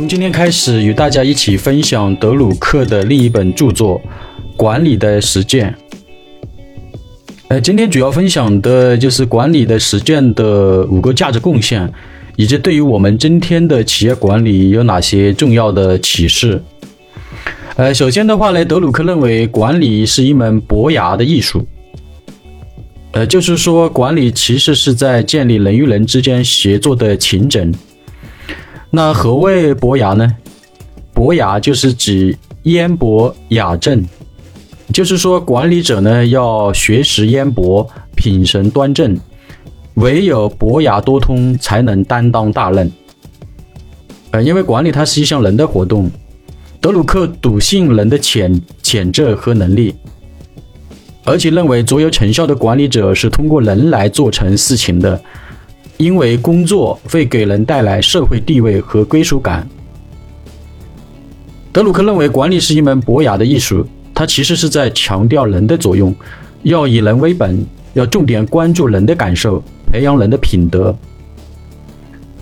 从今天开始，与大家一起分享德鲁克的另一本著作《管理的实践》。呃，今天主要分享的就是管理的实践的五个价值贡献，以及对于我们今天的企业管理有哪些重要的启示。呃，首先的话呢，德鲁克认为管理是一门博雅的艺术。呃，就是说，管理其实是在建立人与人之间协作的情整。那何谓博雅呢？博雅就是指渊博雅正，就是说管理者呢要学识渊博，品行端正，唯有博雅多通，才能担当大任。呃，因为管理它是一项人的活动，德鲁克笃信人的潜潜质和能力。而且认为，卓有成效的管理者是通过人来做成事情的，因为工作会给人带来社会地位和归属感。德鲁克认为，管理是一门博雅的艺术，他其实是在强调人的作用，要以人为本，要重点关注人的感受，培养人的品德。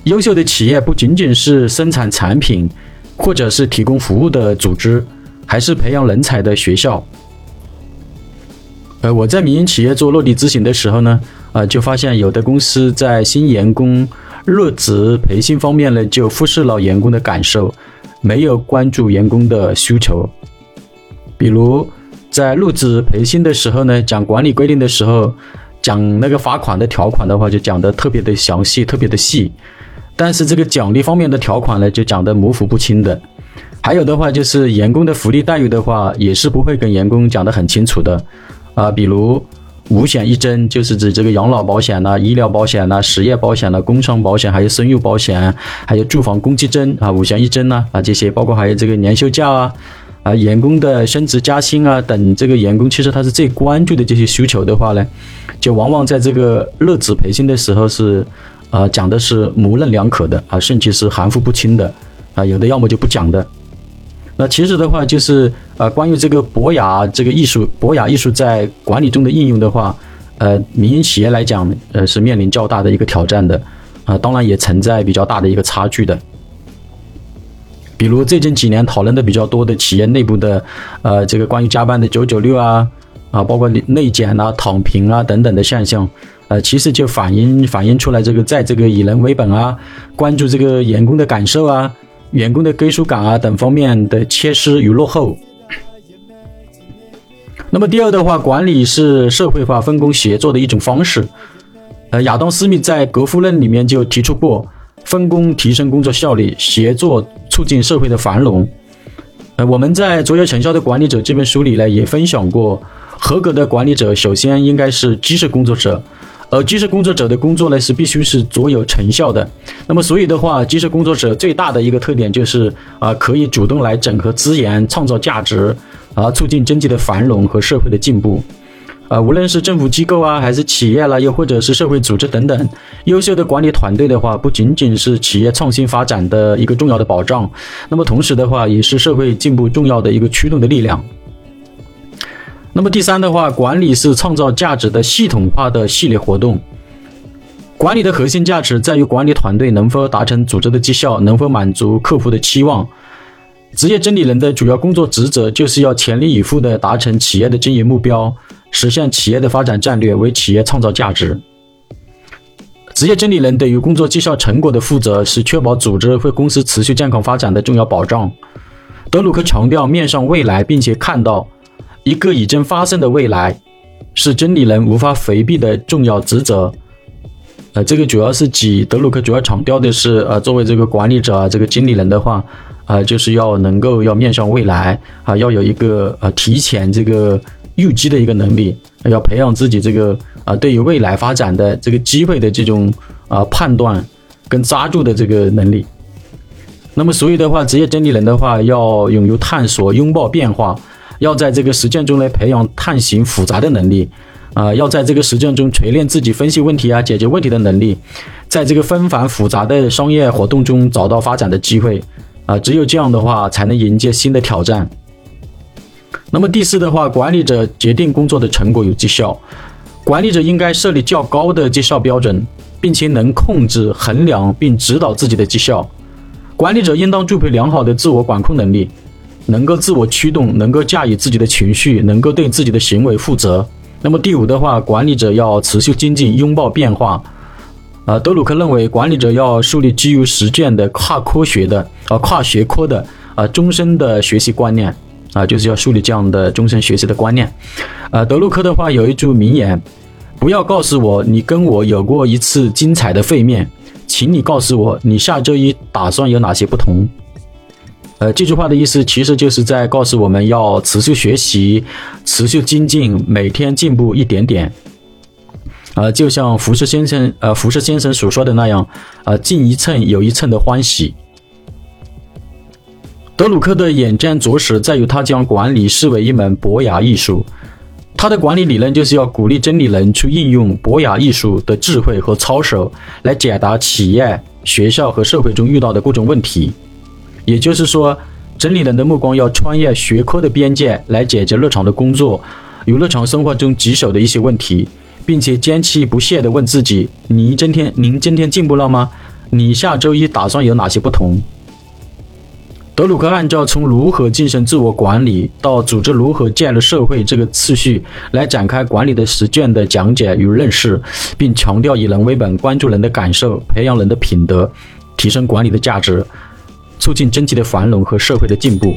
优秀的企业不仅仅是生产产品，或者是提供服务的组织，还是培养人才的学校。呃，我在民营企业做落地执行的时候呢，啊，就发现有的公司在新员工入职培训方面呢，就忽视了员工的感受，没有关注员工的需求。比如在入职培训的时候呢，讲管理规定的时候，讲那个罚款的条款的话，就讲的特别的详细，特别的细。但是这个奖励方面的条款呢，就讲的模糊不清的。还有的话就是员工的福利待遇的话，也是不会跟员工讲得很清楚的。啊，比如五险一金，就是指这个养老保险呐、医疗保险呐、失业保险呐、工伤保险，还有生育保险，还有住房公积金啊、五险一金呐啊这些，包括还有这个年休假啊、啊员工的升职加薪啊等，这个员工其实他是最关注的这些需求的话呢，就往往在这个入职培训的时候是啊讲的是模棱两可的啊，甚至是含糊不清的啊，有的要么就不讲的。那其实的话，就是呃，关于这个博雅这个艺术，博雅艺术在管理中的应用的话，呃，民营企业来讲，呃，是面临较大的一个挑战的，啊，当然也存在比较大的一个差距的。比如最近几年讨论的比较多的企业内部的，呃，这个关于加班的九九六啊，啊，包括内检啊、躺平啊等等的现象，呃，其实就反映反映出来这个在这个以人为本啊，关注这个员工的感受啊。员工的归属感啊等方面的缺失与落后。那么第二的话，管理是社会化分工协作的一种方式。呃，亚当·斯密在《格夫论》里面就提出过，分工提升工作效率，协作促进社会的繁荣。呃，我们在《卓越成效的管理者》这本书里呢，也分享过，合格的管理者首先应该是基石工作者。而基石工作者的工作呢，是必须是卓有成效的。那么，所以的话，基石工作者最大的一个特点就是啊，可以主动来整合资源，创造价值，而，促进经济的繁荣和社会的进步。啊，无论是政府机构啊，还是企业啦，又或者是社会组织等等，优秀的管理团队的话，不仅仅是企业创新发展的一个重要的保障，那么同时的话，也是社会进步重要的一个驱动的力量。那么第三的话，管理是创造价值的系统化的系列活动。管理的核心价值在于管理团队能否达成组织的绩效，能否满足客户的期望。职业经理人的主要工作职责就是要全力以赴地达成企业的经营目标，实现企业的发展战略，为企业创造价值。职业经理人对于工作绩效成果的负责，是确保组织或公司持续健康发展的重要保障。德鲁克强调面向未来，并且看到。一个已经发生的未来，是经理人无法回避的重要职责。呃，这个主要是指德鲁克主要强调的是，呃，作为这个管理者啊，这个经理人的话，啊，就是要能够要面向未来啊，要有一个呃提前这个预计的一个能力，要培养自己这个啊对于未来发展的这个机会的这种啊判断跟抓住的这个能力。那么，所以的话，职业经理人的话，要拥有探索、拥抱变化。要在这个实践中来培养探寻复杂的能力，啊，要在这个实践中锤炼自己分析问题啊、解决问题的能力，在这个纷繁复杂的商业活动中找到发展的机会，啊，只有这样的话才能迎接新的挑战。那么第四的话，管理者决定工作的成果与绩效，管理者应该设立较高的绩效标准，并且能控制、衡量并指导自己的绩效。管理者应当具备良好的自我管控能力，能够自我驱动，能够驾驭自己的情绪，能够对自己的行为负责。那么第五的话，管理者要持续精进，拥抱变化。啊，德鲁克认为，管理者要树立基于实践的跨科学的啊跨学科的啊终身的学习观念啊，就是要树立这样的终身学习的观念。呃，德鲁克的话有一句名言：不要告诉我你跟我有过一次精彩的会面，请你告诉我你下周一打算有哪些不同。呃，这句话的意思其实就是在告诉我们要持续学习，持续精进，每天进步一点点。呃，就像福士先生，呃，福士先生所说的那样，呃，进一寸有一寸的欢喜。德鲁克的眼见着实在于他将管理视为一门博雅艺术，他的管理理论就是要鼓励真理人去应用博雅艺术的智慧和操守来解答企业、学校和社会中遇到的各种问题。也就是说，真理人的目光要穿越学科的边界，来解决日常的工作与日常生活中棘手的一些问题。并且坚持不懈地问自己：“你今天，您今天进步了吗？你下周一打算有哪些不同？”德鲁克按照从如何进行自我管理到组织如何建立社会这个次序来展开管理的实践的讲解与认识，并强调以人为本，关注人的感受，培养人的品德，提升管理的价值，促进经济的繁荣和社会的进步。